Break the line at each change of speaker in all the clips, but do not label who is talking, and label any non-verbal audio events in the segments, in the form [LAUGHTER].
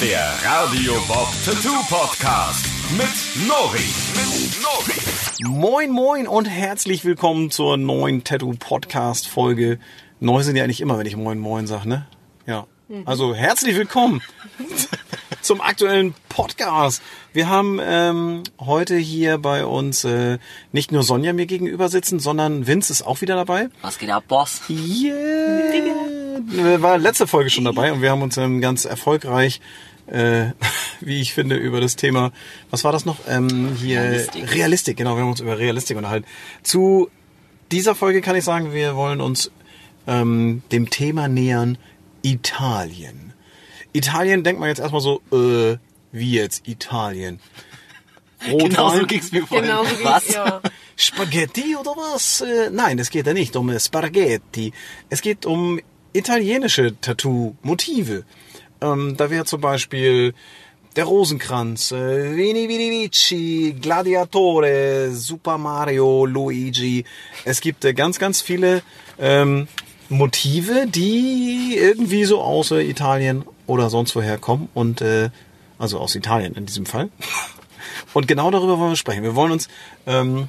Der Radio Bob Tattoo Podcast mit Nori. Mit Nori.
Moin, moin und herzlich willkommen zur neuen Tattoo-Podcast-Folge. Neu sind ja eigentlich immer, wenn ich Moin, Moin sage, ne? Ja. Also herzlich willkommen [LAUGHS] zum aktuellen Podcast. Wir haben ähm, heute hier bei uns äh, nicht nur Sonja mir gegenüber sitzen, sondern Vince ist auch wieder dabei.
Was geht ab, Boss?
Yeah. War letzte Folge schon dabei und wir haben uns ähm, ganz erfolgreich, äh, [LAUGHS] wie ich finde, über das Thema, was war das noch? Ähm, hier
Realistik.
Realistik, genau, wir haben uns über Realistik unterhalten. Zu dieser Folge kann ich sagen, wir wollen uns ähm, dem Thema nähern Italien. Italien denkt man jetzt erstmal so, äh, wie jetzt Italien? [LAUGHS]
Genau so
Rotwein?
ging's mir vorhin.
Genau so
Was?
ja.
Spaghetti oder was? Äh, Nein, es geht ja nicht um Spaghetti. Es geht um italienische Tattoo-Motive. Ähm, da wäre zum Beispiel der Rosenkranz, äh, Vini Vidi Vici, Gladiatore, Super Mario, Luigi. Es gibt äh, ganz, ganz viele ähm, Motive, die irgendwie so aus äh, Italien oder sonst woher kommen und äh, also aus Italien in diesem Fall. [LAUGHS] Und genau darüber wollen wir sprechen. Wir wollen uns ähm,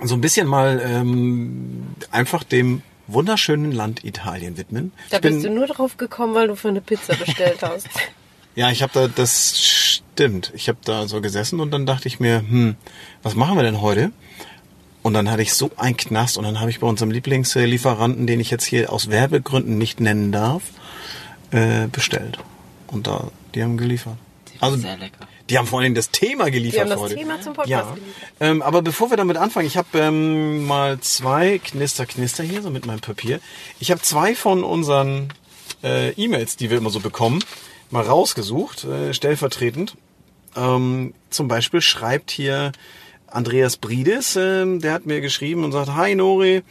so ein bisschen mal ähm, einfach dem wunderschönen Land Italien widmen.
Da
Ich bin-
bist du nur drauf gekommen, weil du für eine Pizza bestellt hast. [LAUGHS]
Ja, ich habe da, das stimmt. Ich habe da so gesessen und dann dachte ich mir, hm, was machen wir denn heute? Und dann hatte ich so einen Knast und dann habe ich bei unserem Lieblingslieferanten, den ich jetzt hier aus Werbegründen nicht nennen darf, äh, bestellt. Und da, die haben geliefert.
Also, sehr lecker.
Die haben vor allem das Thema geliefert
Die haben das. Thema zum Podcast
ja.
geliefert.
Ähm, aber bevor wir damit anfangen, ich habe ähm, mal zwei Knister, Knister hier, so mit meinem Papier. Ich habe zwei von unseren äh, E-Mails, die wir immer so bekommen, mal rausgesucht, äh, stellvertretend. Ähm, zum Beispiel schreibt hier Andreas Brides, ähm, der hat mir geschrieben und sagt, Hi Nori, äh,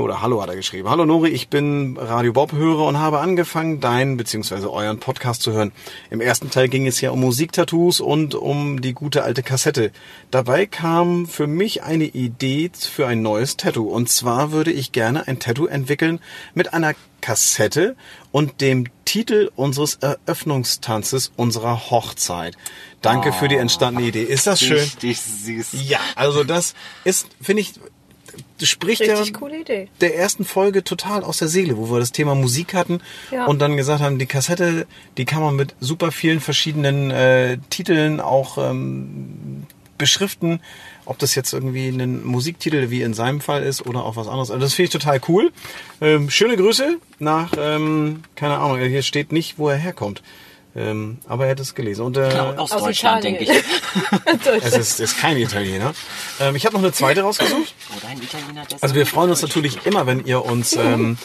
oder Hallo hat er geschrieben. Hallo Nori, ich bin Radio Bob Hörer und habe angefangen, deinen bzw. euren Podcast zu hören. Im ersten Teil ging es ja um Musiktattoos und um die gute alte Kassette. Dabei kam für mich eine Idee für ein neues Tattoo. Und zwar würde ich gerne ein Tattoo entwickeln mit einer Kassette und dem Titel unseres Eröffnungstanzes unserer Hochzeit. Danke für die entstandene Idee. Ist das schön?
Richtig süß.
Ja, also das ist, finde ich, spricht
Richtig
ja
coole Idee.
der ersten Folge total aus der Seele, wo wir das Thema Musik hatten
Ja.
und dann gesagt haben, die Kassette, die kann man mit super vielen verschiedenen äh, Titeln auch ähm, beschriften, ob das jetzt irgendwie ein Musiktitel wie in seinem Fall ist oder auch was anderes. Also das finde ich total cool. Ähm, schöne Grüße nach, ähm, keine Ahnung, hier steht nicht, wo er herkommt. Ähm, aber er hat es gelesen. Und, äh,
Genau, aus,
Aus
Deutschland,
Italien.
denke ich. [LAUGHS]
es ist, ist kein Italiener. Ähm, ich habe noch eine zweite rausgesucht.
Oder ein Italiener,
Also
so
wir freuen uns natürlich immer, wenn ihr uns, ähm,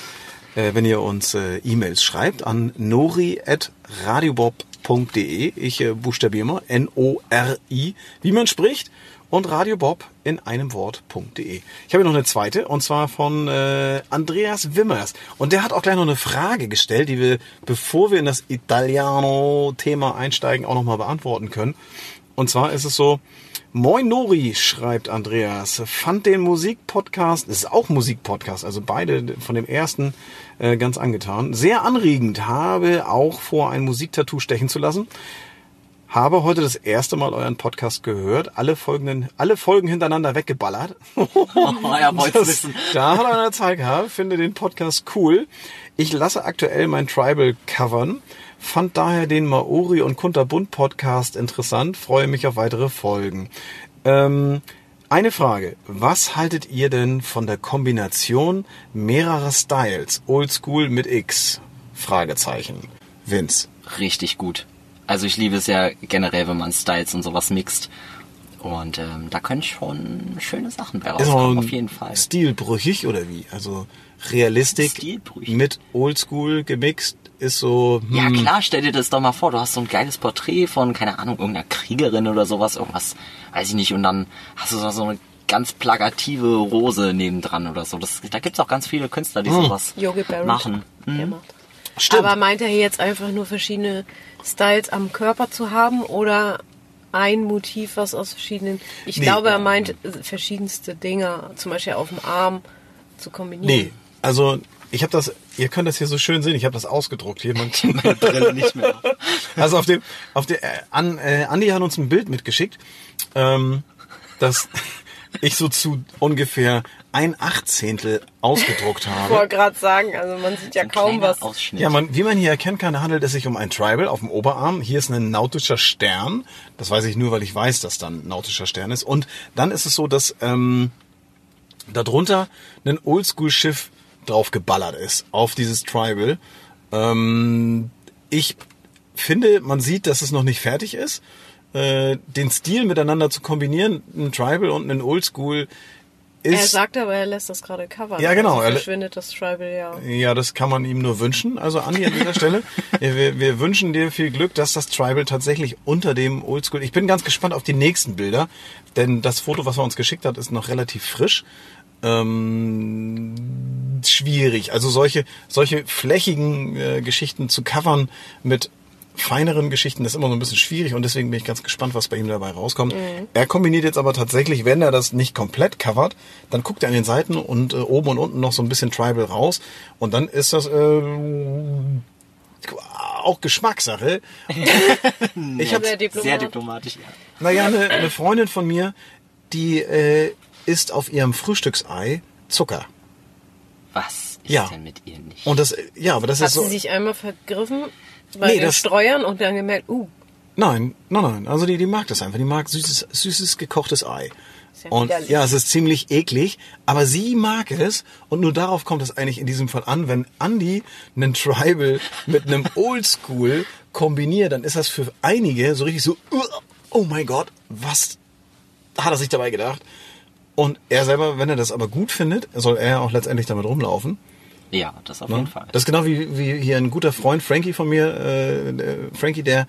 äh, wenn ihr uns äh, E-Mails schreibt an nori@radiobob.de. Ich äh, buchstabiere mal N-O-R-I, wie man spricht, und radiobob in einem Wort.de. Ich habe noch eine zweite und zwar von äh, Andreas Wimmers und der hat auch gleich noch eine Frage gestellt, die wir, bevor wir in das Italiano-Thema einsteigen, auch noch mal beantworten können. Und zwar ist es so, Moin Nori, schreibt Andreas, fand den Musikpodcast, es ist auch Musikpodcast, also beide von dem ersten äh, ganz angetan, sehr anregend, habe auch vor, ein Musiktattoo stechen zu lassen. Habe heute das erste Mal euren Podcast gehört, alle folgenden, alle Folgen hintereinander weggeballert. [LAUGHS]
Oh, es
Das-
wissen.
Da hat er eine Zeit gehabt, finde den Podcast cool. Ich lasse aktuell mein Tribal covern, fand daher den Maori und Kunterbund Podcast interessant, freue mich auf weitere Folgen. Ähm, eine Frage, was haltet ihr denn von der Kombination mehrerer Styles, Oldschool mit X? Fragezeichen. Vince.
Richtig gut. Also ich liebe es ja generell, wenn man Styles und sowas mixt. Und ähm, da können schon schöne Sachen bei rauskommen, auf jeden Fall.
stilbrüchig oder wie? Also Realistik
Stilbrüchig.
mit Oldschool gemixt ist so.
Ja
hm,
klar, stell dir das doch mal vor, du hast so ein geiles Porträt von, keine Ahnung, irgendeiner Kriegerin oder sowas, irgendwas, weiß ich nicht, und dann hast du so- so eine ganz plakative Rose nebendran oder so. Das, da gibt's auch ganz viele Künstler, die sowas
Yogi Berra.
machen.
Der macht.
Stimmt.
Aber meint er jetzt einfach nur verschiedene Styles am Körper zu haben oder ein Motiv, was aus verschiedenen. Ich
Nee.
glaube, er meint äh, verschiedenste Dinge, zum Beispiel auf dem Arm zu kombinieren.
Nee, also ich habe das ihr könnt das hier so schön sehen. Ich habe das ausgedruckt hier. Man,
Meine [LAUGHS] Brille nicht mehr. [LAUGHS]
also auf dem, auf der, äh, an, äh, Andi hat uns ein Bild mitgeschickt, ähm, das ich so zu ungefähr ein Achtzehntel ausgedruckt
Ich
habe.
wollte gerade sagen, also man sieht ja
Ein
kaum was.
Ausschnitt.
Ja, man, wie man hier erkennen kann, handelt es sich um ein Tribal auf dem Oberarm. Hier ist ein nautischer Stern. Das weiß ich nur, weil ich weiß, dass dann ein nautischer Stern ist. Und dann ist es so, dass ähm, darunter ein Oldschool-Schiff drauf geballert ist auf dieses Tribal. Ähm, ich finde, man sieht, dass es noch nicht fertig ist. Äh, den Stil miteinander zu kombinieren, ein Tribal und ein Oldschool, ist...
Er sagt aber, er lässt das gerade covern.
Ja, genau,
Also
er-
verschwindet das Tribal ja.
Ja, das kann man ihm nur wünschen. Also Andi an dieser Stelle, [LAUGHS] wir, wir wünschen dir viel Glück, dass das Tribal tatsächlich unter dem Oldschool. Ich bin ganz gespannt auf die nächsten Bilder, denn das Foto, was er uns geschickt hat, ist noch relativ frisch. Ähm, schwierig. Also solche solche flächigen äh, Geschichten zu covern mit feineren Geschichten das ist immer so ein bisschen schwierig und deswegen bin ich ganz gespannt, was bei ihm dabei rauskommt. Er kombiniert jetzt aber tatsächlich, wenn er das nicht komplett covert, dann guckt er an den Seiten und äh, oben und unten noch so ein bisschen Tribal raus und dann ist das äh, auch Geschmackssache. [LAUGHS] ich habe
Sehr diplomatisch.
Sehr diplomatisch, ja.
naja, eine, eine Freundin von mir, die äh, isst auf ihrem Frühstücksei Zucker.
Was ist
Ja.
denn mit ihr nicht?
Und das, ja, aber das
Hat
ist so.
sie sich einmal vergriffen bei
Nee, das-
Streuern und dann gemerkt, uh,
Nein, nein, nein. Also die, die mag das einfach. Die mag süßes, süßes gekochtes Ei.
Ja
und
widerlich.
ja, es ist ziemlich eklig, aber sie mag es und nur darauf kommt es eigentlich in diesem Fall an, wenn Andy einen Tribal mit einem [LAUGHS] Oldschool kombiniert, dann ist das für einige so richtig so, "Uah, oh mein Gott, was hat er sich dabei gedacht? Und er selber, wenn er das aber gut findet, soll er auch letztendlich damit rumlaufen.
Ja, das auf
Ne?
jeden Fall.
Das ist genau wie, wie hier ein guter Freund, Frankie von mir, äh, Frankie, der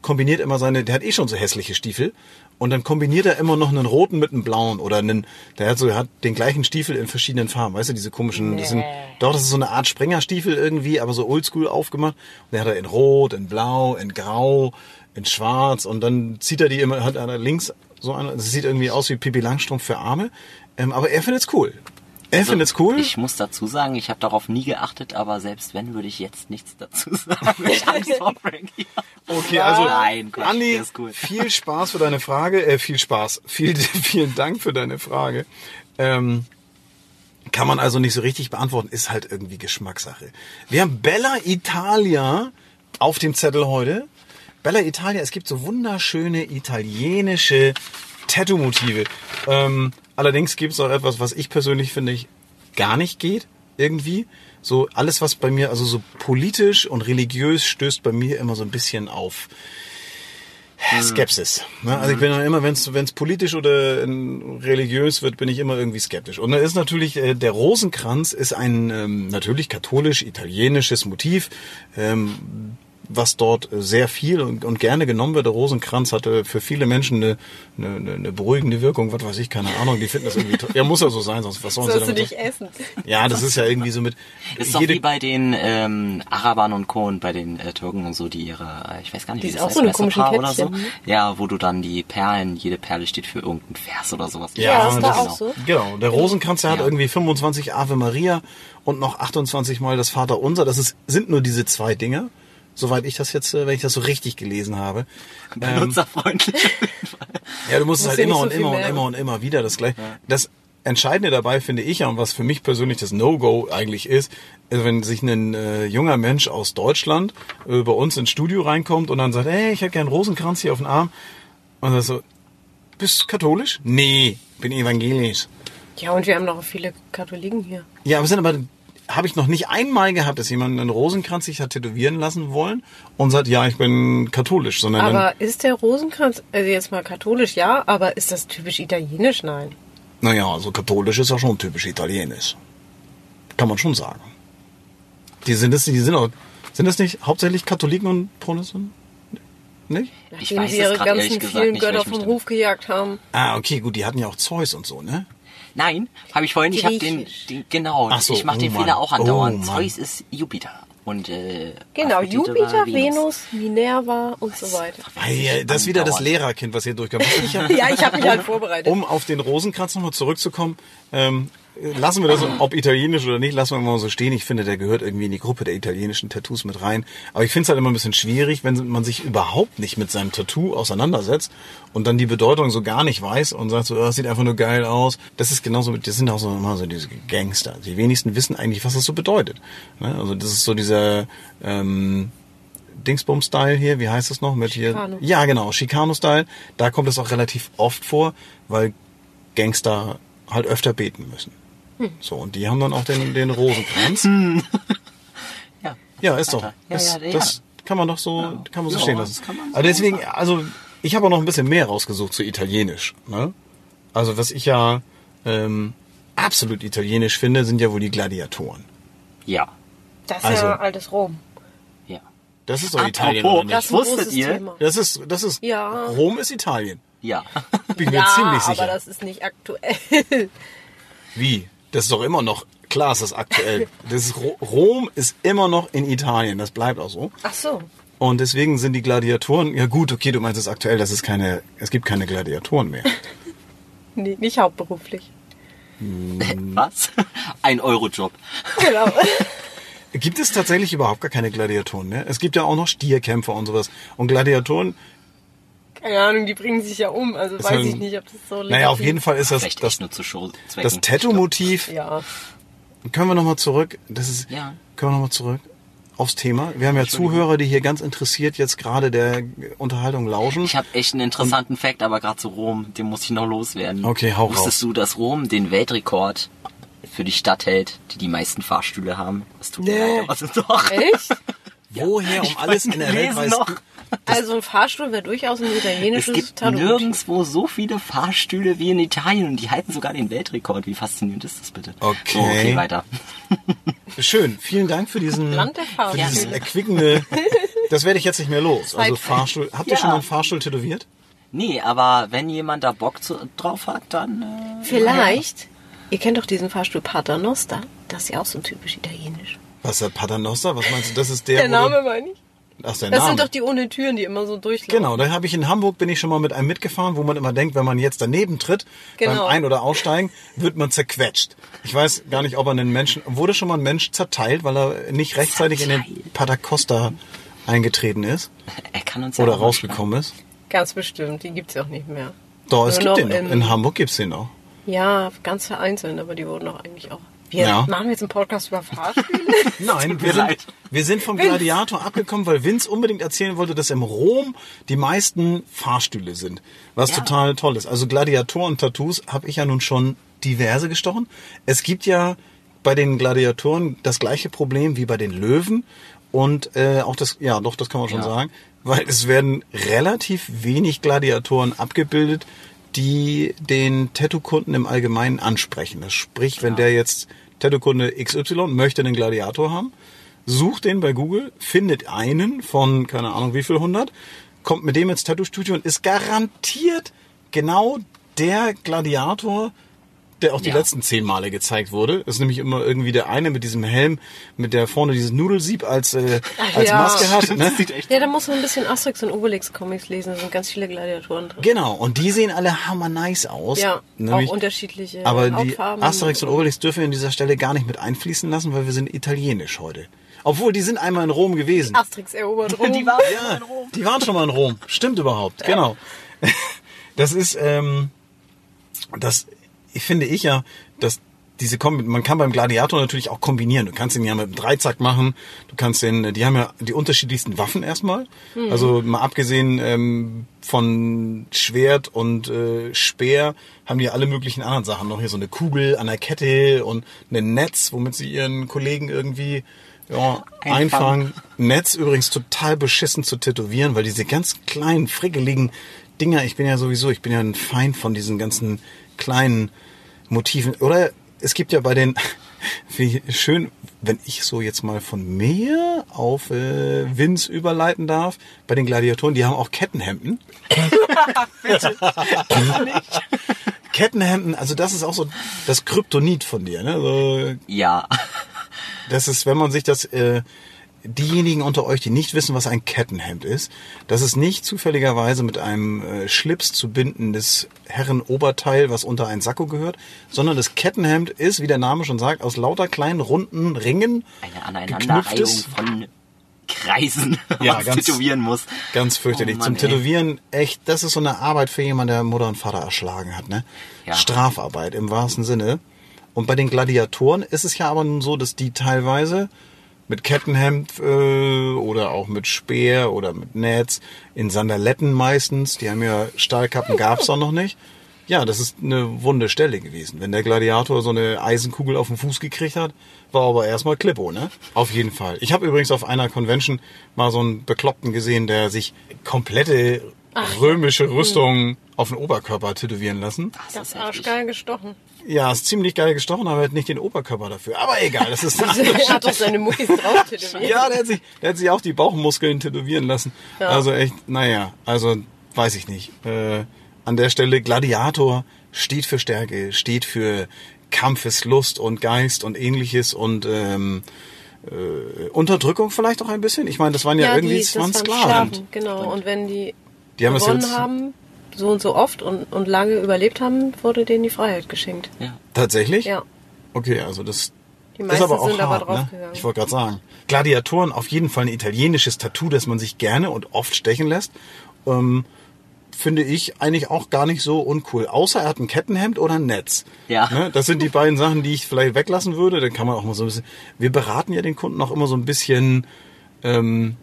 kombiniert immer seine, der hat eh schon so hässliche Stiefel und dann kombiniert er immer noch einen roten mit einem blauen oder einen, der hat so, der hat den gleichen Stiefel in verschiedenen Farben, weißt du, diese komischen, das sind, doch, das ist so eine Art Springerstiefel irgendwie, aber so oldschool aufgemacht. Und der hat er in rot, in blau, in grau, in schwarz und dann zieht er die immer, hat er links so eine, das sieht irgendwie aus wie Pippi Langstrumpf für Arme, ähm, aber er findet's cool. Er
Also,
findet's cool.
Ich muss dazu sagen, ich habe darauf nie geachtet, aber selbst wenn, würde ich jetzt nichts dazu sagen. [LAUGHS] Ich Angst vor Frankie.
Okay, also
Nein, Quatsch,
Andi,
cool.
viel Spaß für deine Frage, äh, viel Spaß, [LAUGHS] viel, vielen Dank für deine Frage. Ähm, kann man also nicht so richtig beantworten, ist halt irgendwie Geschmackssache. Wir haben Bella Italia auf dem Zettel heute. Bella Italia, es gibt so wunderschöne italienische Tattoo-Motive. Ähm, allerdings gibt es auch etwas, was ich persönlich finde, ich gar nicht geht, irgendwie. So alles, was bei mir, also so politisch und religiös stößt bei mir immer so ein bisschen auf Skepsis. Ne? Also ich bin dann immer, wenn es politisch oder religiös wird, bin ich immer irgendwie skeptisch. Und da ist natürlich, äh, der Rosenkranz ist ein ähm, natürlich katholisch-italienisches Motiv, ähm, was dort äh, sehr viel und, und gerne genommen wird. Der Rosenkranz hatte für viele Menschen eine, eine, eine- beruhigende Wirkung, was weiß ich, keine Ahnung, die finden das irgendwie toll. Ja, muss ja so sein, sonst was sollen sie
sollst du
damit
nicht essen.
Ja, das ist ja irgendwie so mit
Ist doch wie bei den ähm, Arabern und Co. und bei den äh, Türken und so, die ihre, äh, ich weiß gar nicht,
Die
wie
ist
das
auch
heißt,
so eine
Messerpaar oder so.
Ne?
Ja, wo du dann die Perlen, jede Perle steht für irgendeinen Vers oder sowas.
Ja, ist da
das
auch so?
Genau, der Rosenkranz, der hat
Ja.
irgendwie 25 Ave Maria und noch 28 Mal das Vater Unser. Das ist, sind nur diese zwei Dinge, soweit ich das jetzt, äh, wenn ich das so richtig gelesen habe. [LAUGHS] Ähm,
Benutzerfreundlich.
ja, du musst es halt immer
so
und immer und immer und immer wieder das gleiche. Das Entscheidende dabei finde ich ja, und was für mich persönlich das No-Go eigentlich ist, ist, wenn sich ein äh, junger Mensch aus Deutschland äh, bei uns ins Studio reinkommt und dann sagt, hey, ich hätte gern einen Rosenkranz hier auf dem Arm. Und dann so, bist du katholisch? Nee, bin evangelisch.
Ja, und wir haben doch auch viele Katholiken hier.
Ja, aber sind aber habe ich noch nicht einmal gehabt, dass jemand einen Rosenkranz sich hat tätowieren lassen wollen und sagt, ja, ich bin katholisch, sondern dann,
Aber ist der Rosenkranz, also jetzt mal katholisch, ja, aber ist das typisch italienisch? Nein.
naja, also katholisch ist ja schon typisch italienisch. Kann man schon sagen. Die sind das, die sind auch, sind das nicht hauptsächlich Katholiken und Protestanten? Nicht?
Ich
Nachdem
weiß
sie
es
ihre ganzen vielen
nicht,
Götter vom Hof gejagt haben.
Ah, okay, gut, die hatten ja auch Zeus und so, ne?
Nein, habe ich vorhin, ich habe den, den, genau,
Ach so,
ich mache
oh
den
Mann.
Fehler auch andauernd.
Oh.
Zeus ist Jupiter und äh,
Genau,
Aphrodite
Jupiter,
war
Venus, Minerva und so weiter.
Hey, das ist wieder das. Lehrerkind, was hier durchkommt. [LAUGHS]
Ja, ich habe mich halt vorbereitet.
um auf den Rosenkranz nochmal zurückzukommen, ähm, lassen wir das, ob italienisch oder nicht, lassen wir mal so stehen. Ich finde, der gehört irgendwie in die Gruppe der italienischen Tattoos mit rein. Aber ich finde es halt immer ein bisschen schwierig, wenn man sich überhaupt nicht mit seinem Tattoo auseinandersetzt und dann die Bedeutung so gar nicht weiß und sagt so, oh, das sieht einfach nur geil aus. Das ist genauso mit, das sind auch so immer so diese Gangster. Die wenigsten wissen eigentlich, was das so bedeutet. Ne? Also das ist so dieser ähm, Dingsbum-Style hier, wie heißt das noch? Mit
Chicano.
hier. Ja, genau, Chicano-Style. Da kommt es auch relativ oft vor, weil Gangster halt öfter beten müssen. [LAUGHS] So, und die haben dann auch den, den Rosenkranz.
Ja,
Ja, ist doch.
Ja,
Das,
ja, ja.
das kann man doch so, kann man so
Ja,
stehen lassen.
kann man so
Aber deswegen, also ich habe auch noch ein bisschen mehr rausgesucht zu Italienisch. Ne? Also was ich ja ähm, absolut italienisch finde, sind ja wohl die Gladiatoren.
Ja.
Das ist
Also-
ja altes Rom.
Ja.
Das ist doch
Apropos,
Italien, oder nicht?
Das
Wusstet ihr?
Thema.
Das ist, das ist,
Ja.
Rom ist Italien.
Ja.
Bin mir
Ja,
ziemlich sicher.
aber das ist nicht aktuell.
Wie? Das ist doch immer noch, klar ist das aktuell. [LAUGHS] Das ist, Ro- Rom ist immer noch in Italien, das bleibt auch so.
Ach so.
Und deswegen sind die Gladiatoren, ja gut, okay, du meinst es aktuell, das ist keine, es gibt keine Gladiatoren mehr. [LAUGHS]
Nee, nicht hauptberuflich. [LAUGHS]
Was? Ein Eurojob.
Genau.
Gibt es tatsächlich überhaupt gar keine Gladiatoren mehr? Es gibt ja auch noch Stierkämpfer und sowas. Und Gladiatoren,
Keine Ahnung, die bringen sich ja um. Also weiß
halt-
ich nicht, ob das so
naja, auf jeden Fall ist das, das,
echt nur zu Showzwecken.
das Tattoo-Motiv.
Ja.
Können wir nochmal zurück, das ist,
Ja.
können wir nochmal zurück aufs Thema. Wir haben ja Zuhörer, die hier ganz interessiert jetzt gerade der Unterhaltung lauschen.
Ich habe echt einen interessanten Fakt, aber gerade zu Rom, den muss ich noch loswerden.
Okay, hau
Wusstest
raus.
du, dass Rom den Weltrekord für die Stadt hält, die die meisten Fahrstühle haben? Das tut mir
Nee.
leid, aber doch.
Echt? [LAUGHS]
Woher um alles in der Welt weißt
noch.
du?
Also ein Fahrstuhl wäre durchaus ein
Es
italienisches
gibt
Tattoo.
nirgendwo so viele Fahrstühle wie in Italien und die halten sogar den Weltrekord. Wie faszinierend ist das bitte?
Okay.
So, okay, weiter. [LAUGHS]
Schön, vielen Dank für diesen,
Land der
für dieses erquickende, das werde ich jetzt nicht mehr los. Also Fahrstuhl, habt ihr
Ja.
schon mal einen Fahrstuhl tätowiert?
Nee, aber wenn jemand da Bock zu, drauf hat, dann... Äh,
Vielleicht. Ihr kennt doch diesen Fahrstuhl Paternoster. Das ist ja auch so typisch italienisch.
Was ist der Paternoster? Was meinst du? Das ist der,
Der Name meine ich.
Ach, der
Das
Name.
sind doch die ohne Türen, die immer so durchlaufen.
Genau, da habe ich in Hamburg, bin ich schon mal mit einem mitgefahren, wo man immer denkt, wenn man jetzt daneben tritt,
Genau.
beim Ein- oder Aussteigen, wird man zerquetscht. Ich weiß gar nicht, ob er einen Menschen, wurde schon mal ein Mensch zerteilt, weil er nicht rechtzeitig in den
Zerteilt?
Patacosta eingetreten ist [LAUGHS]
er kann uns ja
oder
auch
rausgekommen ist.
Ganz bestimmt. Die gibt's ja auch nicht mehr.
Doch, es
Nur
gibt den noch.
in-
In Hamburg gibt's den noch.
Ja, ganz vereinzelt, aber die wurden doch eigentlich auch. Wir
Ja.
machen jetzt einen Podcast über Fahrstühle. [LAUGHS]
Nein, wir sind, wir sind vom Gladiator abgekommen, weil Vince unbedingt erzählen wollte, dass im Rom die meisten Fahrstühle sind. Was
Ja.
total toll ist. Also Gladiatoren-Tattoos habe ich ja nun schon diverse gestochen. Es gibt ja bei den Gladiatoren das gleiche Problem wie bei den Löwen. Und äh, auch das, ja doch, das kann man schon
Ja.
sagen. Weil es werden relativ wenig Gladiatoren abgebildet, die den Tattoo-Kunden im Allgemeinen ansprechen. Das sprich, wenn der jetzt Tattoo-Kunde XY möchte einen Gladiator haben, sucht den bei Google, findet einen von, keine Ahnung wie viel hundert, kommt mit dem ins Tattoo-Studio und ist garantiert genau der Gladiator, der auch die
Ja.
letzten zehn Male gezeigt wurde. Das ist nämlich immer irgendwie der eine mit diesem Helm, mit der vorne dieses Nudelsieb als, äh, [LAUGHS] als
ja.
Maske hat. Ne?
ja, da muss man ein bisschen Asterix und Obelix Comics lesen. Da sind ganz viele Gladiatoren drin.
Genau, und die sehen alle hammer nice aus.
Ja,
Nämlich-
auch unterschiedliche
Aber die. Asterix und Obelix dürfen wir an dieser Stelle gar nicht mit einfließen lassen, weil wir sind italienisch heute. Obwohl, die sind einmal in Rom gewesen.
Asterix erobert [LAUGHS] Rom.
Die waren
Ja, die waren schon mal in Rom. Stimmt überhaupt, genau. [LAUGHS] Das ist, ähm, das ich finde ich ja, dass diese Kombi man kann beim Gladiator natürlich auch kombinieren. Du kannst ihn ja mit einem Dreizack machen. Du kannst den, die haben ja die unterschiedlichsten Waffen erstmal. Also mal abgesehen ähm, von Schwert und äh, Speer haben die alle möglichen anderen Sachen noch hier so eine Kugel an der Kette und ein Netz, womit sie ihren Kollegen irgendwie ja,
Einfangen.
einfangen. Netz übrigens total beschissen zu tätowieren, weil diese ganz kleinen, frickeligen Dinger, ich bin ja sowieso, ich bin ja ein Feind von diesen ganzen kleinen Motiven. Oder es gibt ja bei den, [LAUGHS] wie schön, wenn ich so jetzt mal von mir auf äh, Vince überleiten darf, bei den Gladiatoren, die haben auch Kettenhemden. [LAUGHS] Kettenhemden, also das ist auch so das Kryptonit von dir. Ne? So,
Ja.
Das ist, wenn man sich das äh, diejenigen unter euch, die nicht wissen, was ein Kettenhemd ist, das ist nicht zufälligerweise mit einem äh, Schlips zu bindendes Herrenoberteil, was unter ein Sakko gehört, sondern das Kettenhemd ist, wie der Name schon sagt, aus lauter kleinen runden Ringen
Eine Aneinanderreihung von Kreisen, [LAUGHS]
Ja,
was
ganz-
tätowieren muss.
Ganz fürchterlich.
Oh Mann,
Zum
ey.
Tätowieren, echt, das ist so eine Arbeit für jemanden, der Mutter und Vater erschlagen hat, ne?
Ja.
Strafarbeit im wahrsten Sinne. Und bei den Gladiatoren ist es ja aber nun so, dass die teilweise mit Kettenhemd äh, oder auch mit Speer oder mit Netz, in Sandaletten meistens, die haben ja Stahlkappen gab's doch noch nicht. Ja, das ist eine wunde Stelle gewesen. Wenn der Gladiator so eine Eisenkugel auf den Fuß gekriegt hat, war aber erstmal Klippo, ne? Auf jeden Fall. Ich habe übrigens auf einer Convention mal so einen Bekloppten gesehen, der sich komplette römische Rüstung auf den Oberkörper tätowieren lassen.
Das
ist
ist arschgeil gestochen.
Ja, ist ziemlich geil gestochen, aber er hat nicht den Oberkörper dafür. Aber egal, das ist [LAUGHS] eine andere
er hat doch seine Muckis drauf tätowiert.
Ja, der hat, sich, der hat sich auch die Bauchmuskeln tätowieren lassen.
Ja.
Also echt, naja, also weiß ich nicht. Äh, an der Stelle Gladiator steht für Stärke, steht für Kampfeslust und Geist und ähnliches und ähm, äh, Unterdrückung vielleicht auch ein bisschen. Ich meine, das waren ja, irgendwie
die,
das waren
das
Sklaven.
Genau. Und wenn die,
Die haben es
gewonnen
jetzt
haben, so und so oft und, und lange überlebt haben, wurde denen die Freiheit geschenkt.
Ja.
tatsächlich.
Ja.
Okay, also das
Die
ist
meisten
aber auch
sind aber
hart, ne?
draufgegangen.
Ich wollte gerade sagen. Gladiatoren auf jeden Fall ein italienisches Tattoo, das man sich gerne und oft stechen lässt. Ähm, finde ich eigentlich auch gar nicht so uncool. Außer er hat ein Kettenhemd oder ein Netz.
Ja.
Ne? Das sind die beiden Sachen, die ich vielleicht weglassen würde. Dann kann man auch mal so ein bisschen. Wir beraten ja den Kunden auch immer so ein bisschen, ähm,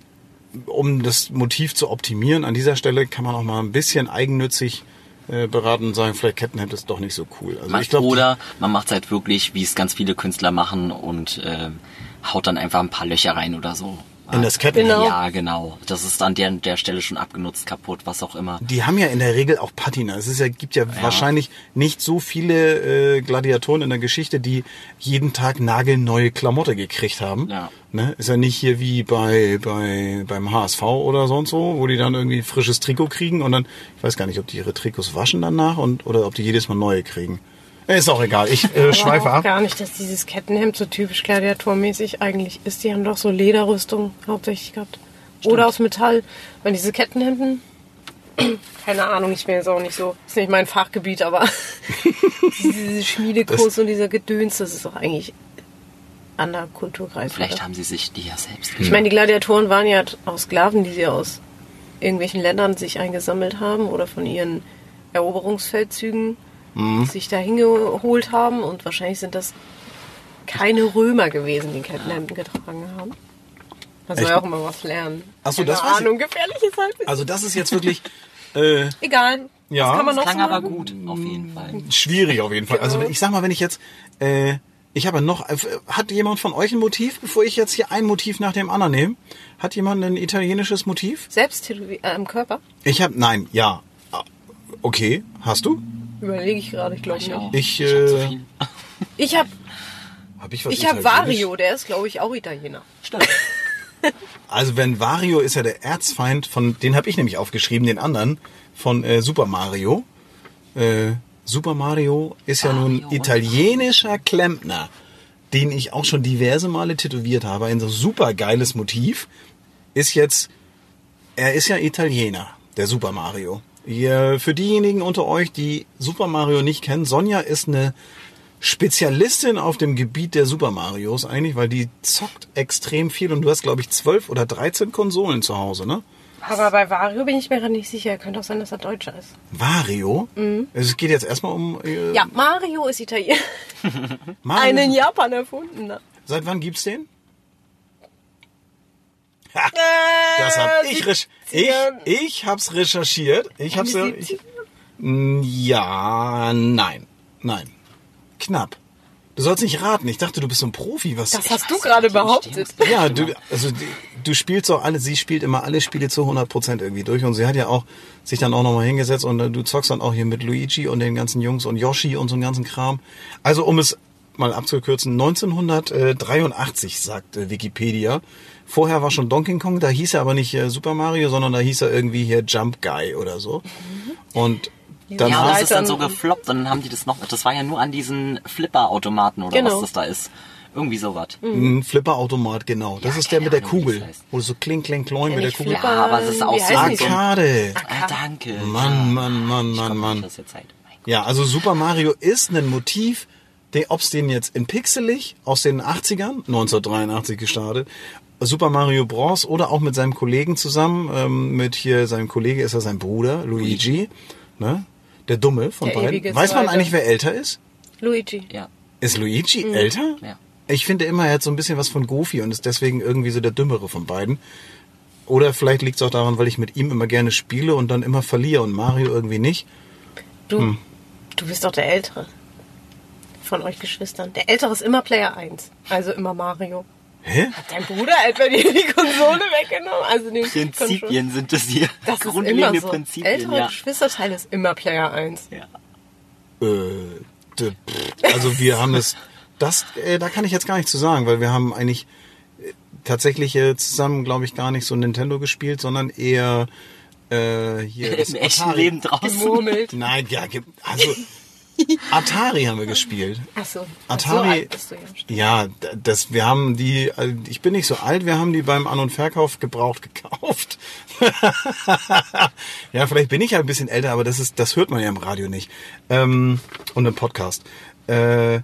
um das Motiv zu optimieren. An dieser Stelle kann man auch mal ein bisschen eigennützig äh, beraten und sagen, vielleicht Kettenhemd ist doch nicht so cool. Also glaube,
oder man macht es halt wirklich, wie es ganz viele Künstler machen und ähm, haut dann einfach ein paar Löcher rein oder so.
In das Kettenhemd?
Genau.
Ja, genau. Das ist an der, der Stelle schon abgenutzt, kaputt, was auch immer.
Die haben ja in der Regel auch Patina. Es ist ja, gibt ja, wahrscheinlich nicht so viele äh, Gladiatoren in der Geschichte, die jeden Tag nagelneue Klamotte gekriegt haben.
Ja.
Ne? Ist ja nicht hier wie bei, bei beim HSV oder sonst so, wo die dann irgendwie frisches Trikot kriegen und dann, ich weiß gar nicht, ob die ihre Trikots waschen danach und oder ob die jedes Mal neue kriegen. Ist auch egal. Ich äh, schweife
auch
ab.
gar nicht, dass dieses Kettenhemd so typisch gladiatormäßig eigentlich ist. Die haben doch so Lederrüstung hauptsächlich gehabt. Oder aus Metall. Weil diese Kettenhemden, [CLEARS THROAT] keine Ahnung, ich bin jetzt auch nicht so, ist nicht mein Fachgebiet, aber [LAUGHS] diese Schmiedekurs und dieser Gedöns, das ist doch eigentlich anderer Kulturkreis.
Vielleicht
oder?
haben sie sich die ja selbst
Ich meine, die Gladiatoren waren ja auch Sklaven, die sie aus irgendwelchen Ländern sich eingesammelt haben oder von ihren Eroberungsfeldzügen
Mhm.
sich da hingeholt haben. Und wahrscheinlich sind das keine Römer gewesen, die Kettenhemden getragen haben. Man soll ja auch immer was lernen.
Ach so,
Keine
das ich.
Ahnung, gefährliches Halbwissen.
Also das ist jetzt wirklich äh,
Egal.
Ja.
Was kann man noch
Klang
so
aber gut, auf jeden Fall.
schwierig auf jeden Fall. Also ich sag mal, wenn ich jetzt, äh, ich habe noch, äh, hat jemand von euch ein Motiv, bevor ich jetzt hier ein Motiv nach dem anderen nehme? Hat jemand ein italienisches Motiv?
Selbst äh, am Körper?
Ich habe, nein, ja. Ah, Okay, hast du?
Überlege ich gerade, ich glaube
Ich
nicht.
auch.
Ich,
Ich
äh.
Ich habe
Hab ich was
ich hab? Vario, der ist, glaube ich, auch Italiener.
Stimmt. [LAUGHS]
Also wenn Wario ist ja der Erzfeind von, den habe ich nämlich aufgeschrieben, den anderen von äh, Super Mario. Äh, Super Mario ist ja nun
Mario.
italienischer Klempner, den ich auch schon diverse Male tätowiert habe. Ein so super geiles Motiv. Ist jetzt, er ist ja Italiener, der Super Mario. Ihr, für diejenigen unter euch, die Super Mario nicht kennen, Sonja ist eine Spezialistin auf dem Gebiet der Super Marios eigentlich, weil die zockt extrem viel und du hast, glaube ich, zwölf oder 13 Konsolen zu Hause, ne?
Aber bei Vario bin ich mir gerade nicht sicher. Könnte auch sein, dass er Deutscher ist.
Vario? Es geht jetzt erstmal um äh,
Ja, Mario ist Italiener. [LAUGHS] Einen in Japan erfunden. Ne?
Seit wann gibt's den? Ha, das hab ich, recherch ich, ich hab's recherchiert. Ich hab's ja, ich, Mm, ja, nein, nein, knapp. Du sollst nicht raten. Ich dachte, du bist so ein Profi. Was?
Das
Ich
hast du gerade behauptet.
Ja, du, also du, spielst so alle, sie spielt immer alle Spiele zu 100% irgendwie durch und sie hat ja auch sich dann auch nochmal hingesetzt und äh, du zockst dann auch hier mit Luigi und den ganzen Jungs und Yoshi und so einen ganzen Kram. Also um es mal abzukürzen, 1983 sagt äh, Wikipedia. Vorher war schon Donkey Kong, da hieß er aber nicht äh, Super Mario, sondern da hieß er irgendwie hier Jump Guy oder so. Und
Ja,
danach,
und das ist dann so gefloppt und dann haben die das noch, das war ja nur an diesen Flipper-Automaten oder
Genau.
was das da ist. Irgendwie sowas.
Ein Flipperautomat, genau. Das
Ja,
ist der mit der
Ahnung,
Kugel.
das heißt.
Wo du so kling, kling, kloing
Ja,
mit der Kugel.
Ja, aber es ist auch so?
Arcade.
Ah, danke.
Mann, Mann, Mann, Mann, Mann. Ja, also Super Mario ist ein Motiv, ob es den jetzt in pixelig aus den 80ern, 1983 gestartet, Super Mario Bros. oder auch mit seinem Kollegen zusammen, ähm, mit hier, seinem Kollege ist ja sein Bruder, Luigi, ne? Der Dumme von
Der
beiden. Weiß man
Zweite.
eigentlich, wer älter ist?
Luigi.
Ja.
Ist Luigi älter?
Ja.
Ich finde immer, er hat so ein bisschen was von Goofy und ist deswegen irgendwie so der Dümmere von beiden. Oder vielleicht liegt es auch daran, weil ich mit ihm immer gerne spiele und dann immer verliere und Mario irgendwie nicht.
Du,
Hm.
du bist doch der Ältere. Von euch Geschwistern. Der Ältere ist immer Player 1. Also immer Mario.
Hä?
Hat dein Bruder etwa die, die Konsole weggenommen? Also den
Prinzipien sind das hier.
Das ist
Grundlegende
immer so.
Prinzipien,
Ältere
ja.
Geschwisterteil ist immer Player 1.
ja.
Äh, also wir haben es, das, äh, da kann ich jetzt gar nicht zu sagen, weil wir haben eigentlich äh, tatsächlich äh, zusammen, glaube ich, gar nicht so Nintendo gespielt, sondern eher äh, hier das [LAUGHS]
Im echten
Atari.
Leben draußen.
Gemurmelt.
Nein, ja, also [LAUGHS] Atari haben wir gespielt. Atari-
So alt bist du ja.
das, wir haben die, äh, ich bin nicht so alt, wir haben die beim An- und Verkauf gebraucht [LAUGHS] gekauft. ja, vielleicht bin ich ja ein bisschen älter, aber das ist, das hört man ja im Radio nicht. Ähm, und im Podcast. Äh,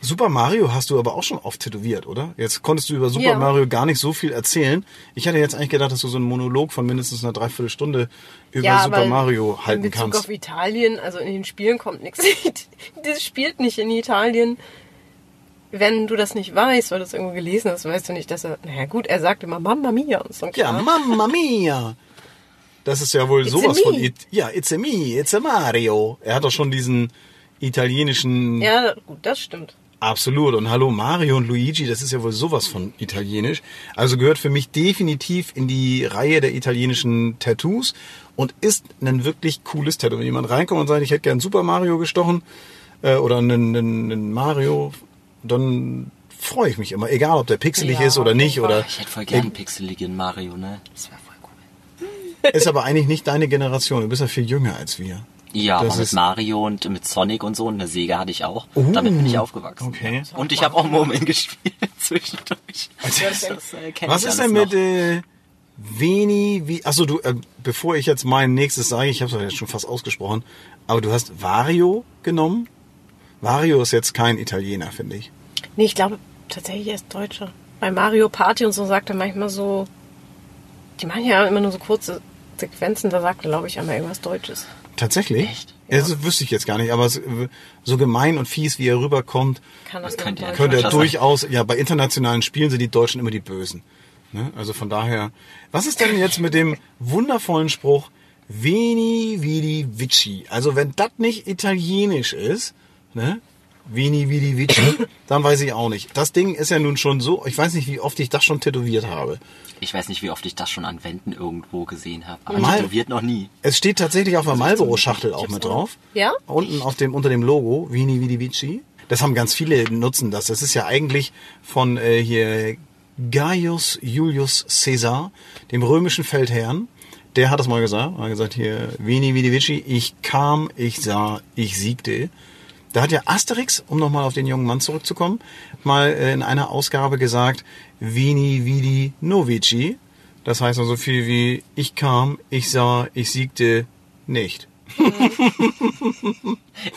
Super Mario hast du aber auch schon oft tätowiert, oder? Jetzt konntest du über Super
Ja.
Mario gar nicht so viel erzählen. Ich hatte jetzt eigentlich gedacht, dass du so einen Monolog von mindestens einer Dreiviertelstunde über
Ja,
Super Mario halten
in Bezug
kannst.
auf Italien, also in den Spielen kommt nichts. [LAUGHS] Das spielt nicht in Italien. Wenn du das nicht weißt, weil du es irgendwo gelesen hast, weißt du nicht, dass er, naja gut, er sagt immer Mamma Mia und so
Ja. Mamma Mia. Das ist ja wohl
It's
sowas von. It Ja, it's a me, it's a Mario. Er hat doch schon diesen italienischen
Ja, gut, das stimmt.
Absolut. Und hallo Mario und Luigi, das ist ja wohl sowas von italienisch. Also gehört für mich definitiv in die Reihe der italienischen Tattoos und ist ein wirklich cooles Tattoo. Wenn jemand reinkommt und sagt, ich hätte gern Super Mario gestochen äh, oder einen, einen, einen Mario, dann freue ich mich immer. Egal, ob der pixelig
Ja,
ist oder nicht. Oder
Ich hätte voll gern einen pixeligen Mario, ne? Das wäre voll cool.
ist aber eigentlich nicht deine Generation. Du bist ja viel jünger als wir.
Ja,
Das
aber mit Mario und mit Sonic und so. Und eine Sega hatte ich auch.
Oh,
Damit bin ich aufgewachsen.
okay.
Ja. Und ich habe auch Murmeln [LAUGHS] gespielt zwischendurch. Das, äh, kenn
Was ist denn mit äh, Veni, wie, achso, du, äh, bevor ich jetzt mein nächstes sage, ich habe es jetzt schon fast ausgesprochen, aber du hast Vario genommen? Vario ist jetzt kein Italiener, finde ich.
Nee, ich glaube tatsächlich er ist Deutscher. Bei Mario Party und so sagt er manchmal so, die machen ja immer nur so kurze Sequenzen, da sagt er, glaube ich, einmal irgendwas Deutsches.
Tatsächlich?
Echt?
Ja. Das wüsste ich jetzt gar nicht, aber so gemein und fies, wie er rüberkommt,
Kann das
könnte
Deutsch
könnte er durchaus, ja, bei internationalen Spielen sind die Deutschen immer die Bösen. Ne? Also von daher, was ist denn jetzt mit dem wundervollen Spruch Veni Vidi Vici? Also wenn das nicht italienisch ist, ne? Veni Vidi Vici, dann weiß ich auch nicht. Das Ding ist ja nun schon so, ich weiß nicht, wie oft ich das schon tätowiert habe.
Ich weiß nicht, wie oft ich das schon an Wänden irgendwo gesehen habe. Aber
Mal-
tätowiert noch nie.
Es steht tatsächlich auf der Marlboro-Schachtel auch mit drauf.
Ja?
Unten auf dem, unter dem Logo, Vini Vidi Vici. Das haben ganz viele nutzen das. Das ist ja eigentlich von äh, hier Gaius Julius Caesar, dem römischen Feldherrn. Der hat das mal gesagt. Er hat gesagt hier, Vini Vidi Vici, ich kam, ich sah, ich siegte. Da hat ja Asterix, um nochmal auf den jungen Mann zurückzukommen, mal äh, in einer Ausgabe gesagt, Vini Vidi Novici. Das heißt also so viel wie, ich kam, ich sah, ich siegte nicht. [LAUGHS]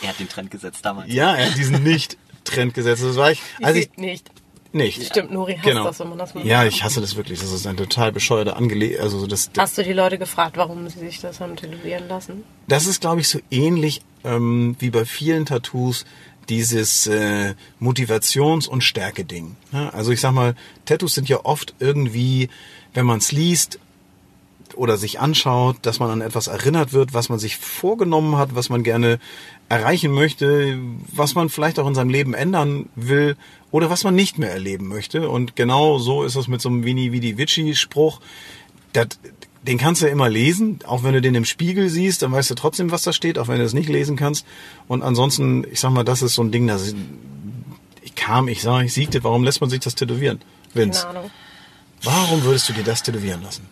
Er hat den Trend gesetzt damals.
Ja, er hat diesen Nicht-Trend gesetzt. Das war ich,
Ich
also ich,
sieht nicht.
Nicht.
Stimmt, Nori hasst
Genau.
das, wenn man das macht.
Ja, ich hasse das wirklich. Das ist ein total bescheuerter Angele also das,
Hast du die Leute gefragt, warum sie sich das haben tätowieren lassen?
Das ist, glaube ich, so ähnlich ähm, wie bei vielen Tattoos dieses äh, Motivations- und Stärke-Ding. Ja, also ich sag mal, Tattoos sind ja oft irgendwie, wenn man es liest oder sich anschaut, dass man an etwas erinnert wird, was man sich vorgenommen hat, was man gerne erreichen möchte, was man vielleicht auch in seinem Leben ändern will oder was man nicht mehr erleben möchte. Und genau so ist es mit so einem Vini Vidi Vici Spruch. Das, den kannst du ja immer lesen, auch wenn du den im Spiegel siehst, dann weißt du trotzdem, was da steht, auch wenn du es nicht lesen kannst. Und ansonsten, ich sag mal, das ist so ein Ding, das ich kam, ich sah, ich siegte. Warum lässt man sich das tätowieren? Vince,
Keine Ahnung.
warum würdest du dir das tätowieren lassen?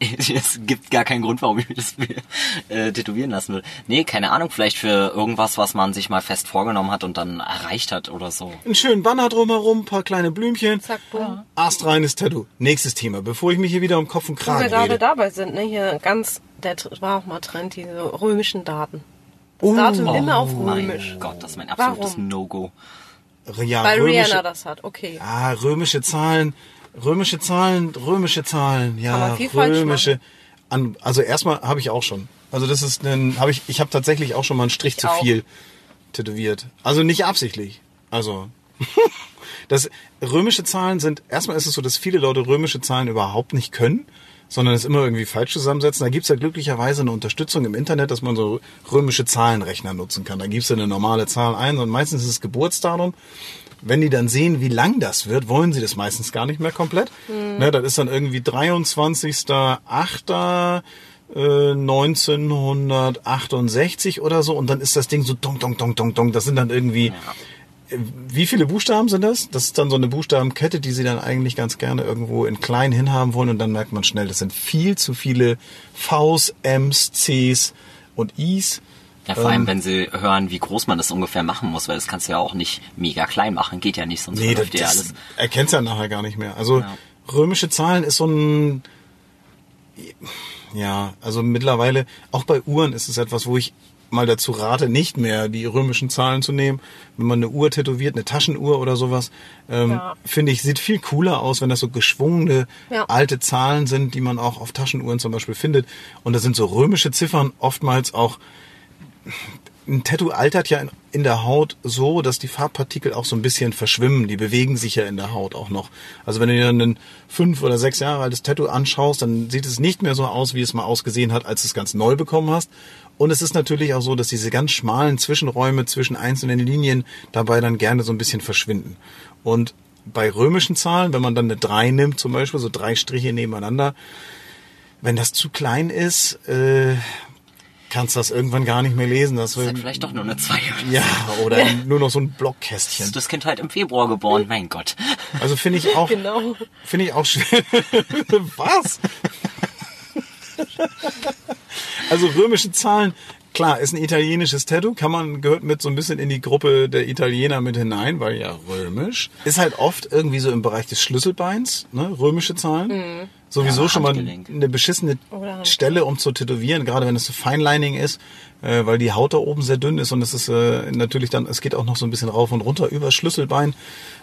[LAUGHS]
es gibt gar keinen Grund, warum ich mir das äh, tätowieren lassen will. Nee, keine Ahnung, vielleicht für irgendwas, was man sich mal fest vorgenommen hat und dann erreicht hat oder so.
Einen schönen Banner drumherum, paar kleine Blümchen.
Zack, boom.
Astreines Tattoo. Nächstes Thema, bevor ich mich hier wieder um Kopf und
Wo wir
Kragen
gerade
rede.
dabei sind, ne, hier ganz, der war auch mal Trend, diese römischen Daten.
Oh,
Das Datum immer auf römisch.
Mein Gott, das ist mein absolutes
Warum?
No-Go.
ja,
Weil
römische,
Rihanna das hat, okay.
Ah, römische Zahlen, römische Zahlen, römische Zahlen,
Kann
ja,
man viel falsch
römische. An, also erstmal habe ich auch schon. Also das ist ein, habe ich, ich habe tatsächlich auch schon mal einen Strich
Ich
zu
auch.
viel tätowiert. Also nicht absichtlich. Also [LAUGHS] das römische Zahlen sind erstmal ist es so, dass viele Leute römische Zahlen überhaupt nicht können, sondern es immer irgendwie falsch zusammensetzen. Da gibt's ja glücklicherweise eine Unterstützung im Internet, dass man so römische Zahlenrechner nutzen kann. Da gibt's ja eine normale Zahl ein und meistens ist es Geburtsdatum. Wenn die dann sehen, wie lang das wird, wollen sie das meistens gar nicht mehr komplett. Ne, das ist dann irgendwie 23.08. äh, 1968 oder so und dann ist das Ding so dong, dong, dong, dong, dong. Das sind dann irgendwie, äh, wie viele Buchstaben sind das? Das ist dann so eine Buchstabenkette, die sie dann eigentlich ganz gerne irgendwo in klein hinhaben wollen und dann merkt man schnell, das sind viel zu viele Vs, Ms, Cs und Is.
Ja, vor allem, wenn sie hören, wie groß man das ungefähr machen muss, weil das kannst du ja auch nicht mega klein machen, geht ja nicht, sonst
Nee,
dir ja alles.
erkennst ja nachher gar nicht mehr. Also
Ja.
römische Zahlen ist so ein, ja, also mittlerweile, auch bei Uhren ist es etwas, wo ich mal dazu rate, nicht mehr die römischen Zahlen zu nehmen. Wenn man eine Uhr tätowiert, eine Taschenuhr oder sowas, ähm,
Ja.
finde ich, sieht viel cooler aus, wenn das so geschwungene
Ja.
alte Zahlen sind, die man auch auf Taschenuhren zum Beispiel findet. Und da sind so römische Ziffern oftmals auch ein Tattoo altert ja in, in der Haut so, dass die Farbpartikel auch so ein bisschen verschwimmen. Die bewegen sich ja in der Haut auch noch. Also wenn du dir ein fünf oder sechs Jahre altes Tattoo anschaust, dann sieht es nicht mehr so aus, wie es mal ausgesehen hat, als du es ganz neu bekommen hast. Und es ist natürlich auch so, dass diese ganz schmalen Zwischenräume zwischen einzelnen Linien dabei dann gerne so ein bisschen verschwinden. Und bei römischen Zahlen, wenn man dann eine drei nimmt, zum Beispiel, so drei Striche nebeneinander, wenn das zu klein ist, äh, kannst du das irgendwann gar nicht mehr lesen. Das
Das ist halt vielleicht doch nur eine 2.
ja, oder [LAUGHS] nur noch so ein Blockkästchen.
Ist das Kind halt im Februar geboren, mein Gott.
Also finde ich auch, [LAUGHS]
Genau.
finde ich auch schwer. [LAUGHS] Was? Also römische Zahlen, klar, ist ein italienisches Tattoo, kann man, gehört mit so ein bisschen in die Gruppe der Italiener mit hinein, weil ja römisch. Ist halt oft irgendwie so im Bereich des Schlüsselbeins, ne, römische Zahlen. Sowieso
Ja,
schon mal eine beschissene. Stelle, um zu tätowieren, gerade wenn es so Feinlining ist, äh, weil die Haut da oben sehr dünn ist und es ist äh, natürlich dann, es geht auch noch so ein bisschen rauf und runter über das Schlüsselbein.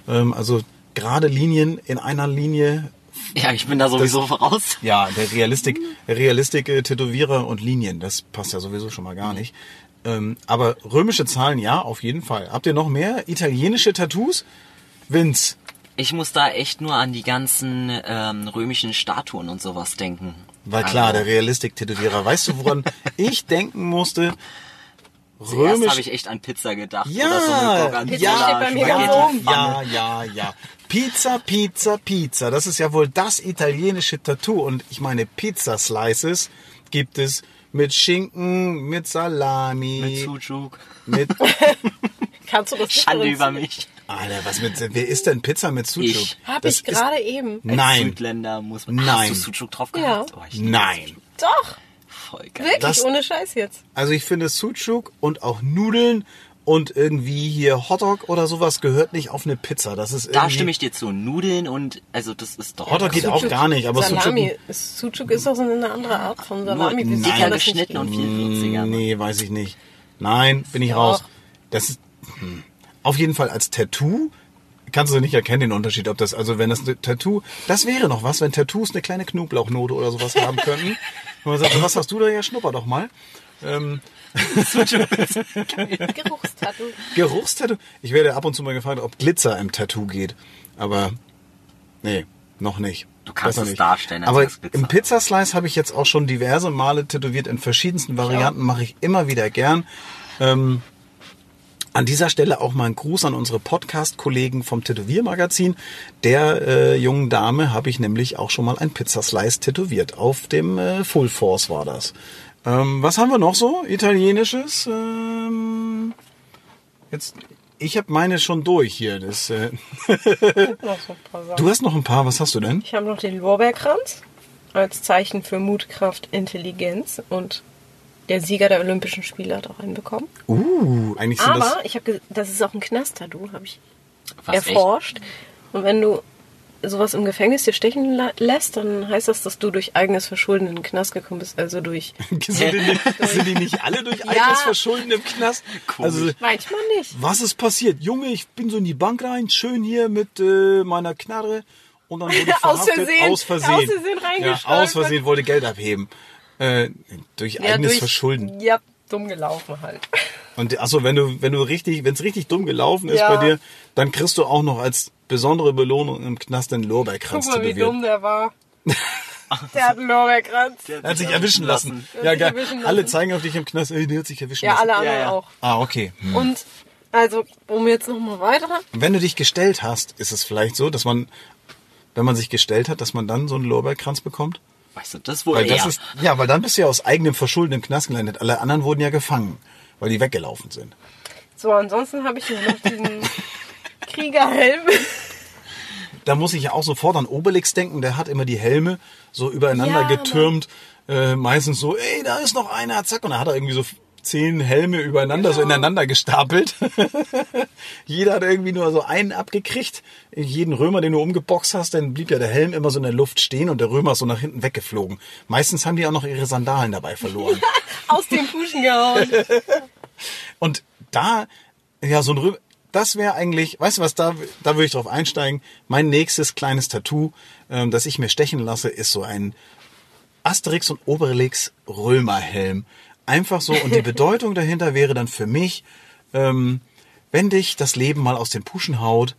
Ähm, also gerade Linien in einer Linie.
Ja, ich bin da sowieso voraus.
Ja, der Realistik, Realistik äh, Tätowierer und Linien, das passt ja sowieso schon mal gar nicht. Ähm, aber römische Zahlen, ja, auf jeden Fall. Habt ihr noch mehr italienische Tattoos? Vince,
Ich muss da echt nur an die ganzen ähm, römischen Statuen und sowas denken.
weil klar,
Also,
der Realistik-Tätowierer. Weißt du, woran [LAUGHS] ich denken musste?
Zuerst
Römisch.
habe ich echt an Pizza gedacht.
Ja,
oder so
Pizza steht bei mir
ja, ja, ja, ja. Pizza, Pizza, Pizza. Das ist ja wohl das italienische Tattoo. Und ich meine, Pizza Slices gibt es mit Schinken, mit Salami,
Mit Sucuk.
mit, [LAUGHS]
Kannst du das
Schande über mich.
Alter, was mit, wer isst denn Pizza mit Sucuk?
Ich.
Hab
Das
ich gerade eben.
Nein,
Südländer muss man.
Nein.
Hast du Sucuk drauf
Ja.
gehabt? Oh, ich liebe
nein.
Doch,
Voll geil.
wirklich,
Das-
ohne Scheiß jetzt.
Also ich finde Sucuk und auch Nudeln und irgendwie hier Hotdog oder sowas gehört nicht auf eine Pizza. Das ist
Da stimme ich dir zu. Nudeln und, also das ist doch.
Hotdog geht auch gar nicht, aber
Salami.
Sucuk
Ist, Sucuk ist doch so eine andere Art von
nur
Salami. Wie
dicker geschnitten und viel würziger.
Nee, weiß ich nicht. Nein, bin ich raus. Das ist hm. Auf jeden Fall als Tattoo kannst du nicht erkennen den Unterschied, ob das also wenn das ein Tattoo, das wäre noch was, wenn Tattoos eine kleine Knoblauchnote oder sowas haben könnten. [LAUGHS] Und man sagt, was hast du da ja, schnupper doch mal. Ähm, [LAUGHS]
Geruchstattoo.
Geruchstattoo. Ich werde ab und zu mal gefragt, ob Glitzer im Tattoo geht, aber nee, noch nicht.
Du kannst es
nicht.
darstellen, als
Aber
Glitzer.
im Pizzaslice habe ich jetzt auch schon diverse Male tätowiert in verschiedensten Varianten, mache ich immer wieder gern. Ähm, an dieser Stelle auch mal ein Gruß an unsere Podcast-Kollegen vom Tätowiermagazin. Der äh, jungen Dame habe ich nämlich auch schon mal ein Pizzaslice tätowiert. Auf dem äh, Full Force war das. Ähm, was haben wir noch so? Italienisches? Ähm, jetzt, ich habe meine schon durch hier. Das, äh, [LAUGHS] du hast noch ein paar. Was hast du denn?
Ich habe noch den Lorbeerkranz. als Zeichen für Mut, Kraft, Intelligenz und der Sieger der Olympischen Spiele hat auch einen bekommen.
Uh, eigentlich sind das...
Aber ich habe, das ist auch ein Knast-Tattoo, habe ich
Was, echt?
erforscht. Und wenn du sowas im Gefängnis dir stechen lässt, dann heißt das, dass du durch eigenes Verschulden in den Knast gekommen bist. Also durch. [LAUGHS]
sind, die nicht, [LAUGHS] sind die nicht alle durch eigenes Verschulden im Knast? Also,
Manchmal nicht.
was ist passiert? Junge, ich bin so in die Bank rein, schön hier mit äh, meiner Knarre und dann wurde ich [LAUGHS]
Aus
verhaftet.
Versehen.
Aus Versehen.
Aus Versehen
ja, aus Versehen wollte Geld abheben. Äh, durch eigenes
durch-
Verschulden.
Ja, dumm gelaufen halt.
Und achso, wenn du, wenn du richtig, wenn es richtig dumm gelaufen ist
Ja.
bei dir, dann kriegst du auch noch als besondere Belohnung im Knast den Lorbeerkranz
Guck mal, wie dumm der war. [LAUGHS] Der hat einen Lorbeerkranz.
Er hat sich erwischen lassen.
Hat
Ja, geil.
lassen.
Alle zeigen auf dich im Knast, ey, der hat sich erwischen
Ja,
lassen.
alle anderen
ja.
auch.
Ah, okay. Hm.
Und also, um jetzt nochmal weiter.
Wenn du dich gestellt hast, ist es vielleicht so, dass man, wenn man sich gestellt hat, dass man dann so einen Lorbeerkranz bekommt?
Weißt du, das wohl
Weil das
eher.
ist, ja, weil dann bist du ja aus eigenem Verschulden im Knast gelandet. Alle anderen wurden ja gefangen, weil die weggelaufen sind.
So, ansonsten habe ich hier noch diesen [LAUGHS] Kriegerhelm.
Da muss ich ja auch sofort an Obelix denken, der hat immer die Helme so übereinander
Ja,
getürmt, äh, meistens so, ey, da ist noch einer, zack, und da hat er irgendwie so zehn Helme übereinander, so ineinander gestapelt. [LAUGHS] Jeder hat irgendwie nur so einen abgekriegt. Jeden Römer, den du umgeboxt hast, dann blieb ja der Helm immer so in der Luft stehen und der Römer ist so nach hinten weggeflogen. Meistens haben die auch noch ihre Sandalen dabei verloren.
Aus den Puschen gehauen. [LAUGHS]
Und da, ja, so ein Rö das wäre eigentlich, weißt du was, da, da würde ich drauf einsteigen. Mein nächstes kleines Tattoo, ähm, das ich mir stechen lasse, ist so ein Asterix und Obelix Römerhelm. Einfach so, und die [LAUGHS] Bedeutung dahinter wäre dann für mich, ähm, wenn dich das Leben mal aus den Puschen haut,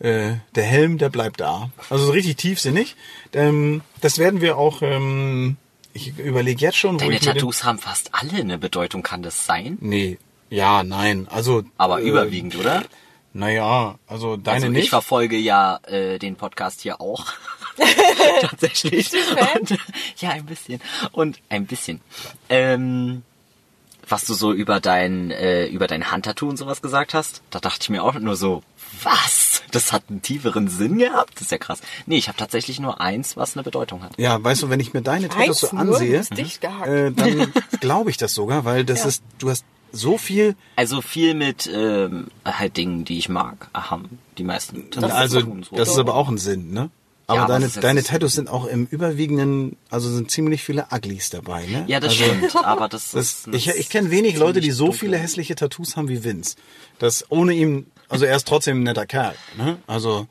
äh, der Helm, der bleibt da. Also so richtig tiefsinnig. Ähm, das werden wir auch, ähm, ich überlege jetzt schon, wo
Deine
ich
Tattoos haben fast alle eine Bedeutung, kann das sein?
Nee, ja, nein, also...
Aber
äh,
überwiegend, oder?
Naja, also deine
Also ich
nicht.
verfolge ja äh, den Podcast hier auch. [LAUGHS] Tatsächlich. Und, ja, ein bisschen. Und ein bisschen. Ähm, was du so über dein, äh, über dein Handtattoo und sowas gesagt hast, da dachte ich mir auch nur so, was? Das hat einen tieferen Sinn gehabt? Das ist ja krass. Nee, ich habe tatsächlich nur eins, was eine Bedeutung hat.
Ja, weißt du, wenn ich mir deine Tattoos so ansehe,
gehackt.
äh, dann [LAUGHS] glaube ich das sogar, weil das ist, du hast so viel,
Also viel mit ähm, halt Dingen, die ich mag, haben die meisten. Tattoos
also
tun so.
das ist aber auch ein Sinn, ne? Aber
aber
deine, deine Tattoos sind auch im überwiegenden, also sind ziemlich viele Uglies dabei, ne?
ja, das
also,
stimmt, aber das,
Das,
ist...
ich ich kenne wenig Leute, die so
ziemlich
viele
dunkel.
hässliche Tattoos haben wie Vince. Das ohne ihm, also er ist trotzdem ein netter Kerl, ne? Also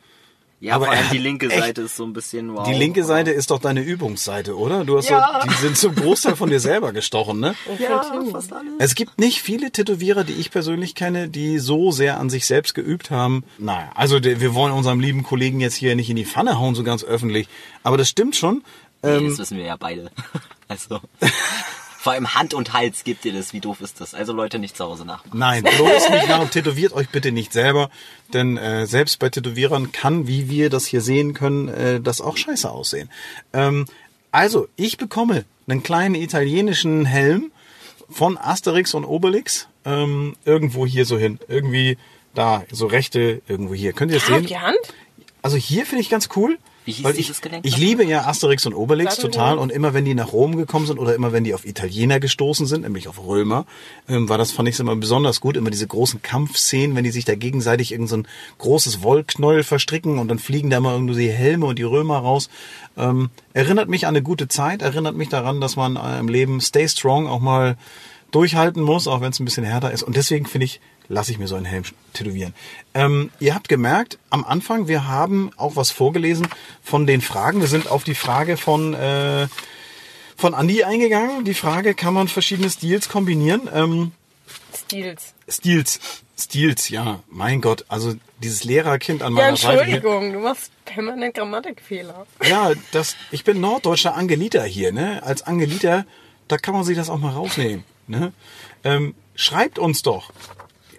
Ja,
aber
vor allem die linke
echt-
Seite ist so ein bisschen wow.
die linke Seite ist doch deine Übungsseite, oder? Du hast
Ja.
so, die sind zum Großteil von dir selber gestochen, ne?
Ja, fast alle.
Es gibt nicht viele Tätowierer, die ich persönlich kenne, die so sehr an sich selbst geübt haben. Naja, also wir wollen unserem lieben Kollegen jetzt hier nicht in die Pfanne hauen, so ganz öffentlich. Aber das stimmt schon.
Nee, das wissen wir ja beide. [LAUGHS] Also, [LAUGHS] vor allem Hand und Hals gibt ihr das. Wie doof ist das? Also Leute nicht zu Hause nachmachen.
Nein, bloß nicht nach und tätowiert euch bitte nicht selber. Denn äh, selbst bei Tätowierern kann, wie wir das hier sehen können, äh, das auch scheiße aussehen. Ähm, also, ich bekomme einen kleinen italienischen Helm von Asterix und Obelix ähm, irgendwo hier so hin. Irgendwie da, so rechte, irgendwo hier. Könnt ihr das
Ah,
sehen?
die Hand?
Also hier finde ich ganz cool.
Wie hieß
weil
dieses
ich,
Gelenk
ich liebe ja Asterix und Obelix
mir
total und immer wenn die nach Rom gekommen sind oder immer wenn die auf Italiener gestoßen sind, nämlich auf Römer, ähm, war das, fand ich immer besonders gut, immer diese großen Kampfszenen, wenn die sich da gegenseitig irgend so ein großes Wollknäuel verstricken und dann fliegen da mal irgendwie die Helme und die Römer raus. Ähm, erinnert mich an eine gute Zeit, erinnert mich daran, dass man äh, im Leben stay strong auch mal durchhalten muss, auch wenn es ein bisschen härter ist. Und deswegen finde ich, lasse ich mir so einen Helm tätowieren. Ähm, ihr habt gemerkt, am Anfang, wir haben auch was vorgelesen von den Fragen. Wir sind auf die Frage von, äh, von Andi eingegangen. Die Frage, kann man verschiedene Stils kombinieren? Ähm,
Stils.
Stils, Stils, ja, mein Gott, also dieses Lehrerkind an
Ja,
meiner Seite. hier-
Entschuldigung, du machst permanent Grammatikfehler.
Ja, das, ich bin norddeutscher Angeliter hier, ne? Als Angeliter, da kann man sich das auch mal rausnehmen, ne? Ähm, schreibt uns doch,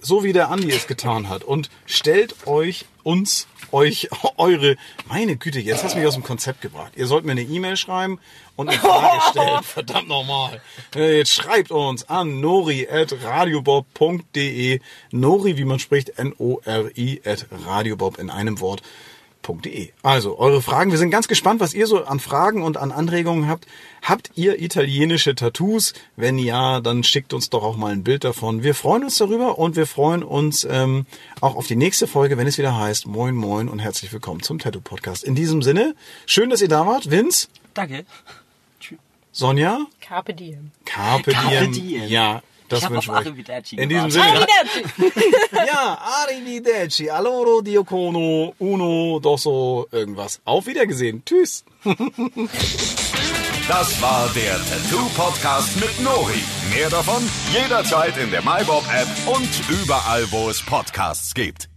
so wie der Andi es getan hat und stellt euch uns euch [LAUGHS] eure meine Güte, jetzt hast du mich aus dem Konzept gebracht. Ihr sollt mir eine E-Mail schreiben und eine Frage [LAUGHS] stellen. Verdammt nochmal. Äh, Jetzt schreibt uns an nori@radiobob.de. Nori, wie man spricht, N O R I at radiobob in einem Wort www.meinsportpodcast.de. Also, eure Fragen. Wir sind ganz gespannt, was ihr so an Fragen und an Anregungen habt. Habt ihr italienische Tattoos? Wenn ja, dann schickt uns doch auch mal ein Bild davon. Wir freuen uns darüber und wir freuen uns ähm, auch auf die nächste Folge, wenn es wieder heißt Moin Moin und herzlich willkommen zum Tattoo Podcast. In diesem Sinne, schön, dass ihr da wart. Vince,
Danke.
Sonja,
Carpe diem.
Carpe,
Carpe
diem.
diem.
Ja, das
Ich auf
wir euch.
Arrivederci
In diesem. Sinne. [LAUGHS] Ja, arrivederci. Allora, Dio cono, uno, dosso, irgendwas. Auf Wiedergesehen. Tschüss. [LAUGHS]
Das war der Tattoo Podcast mit Nori. Mehr davon jederzeit in der MyBob App und überall, wo es Podcasts gibt.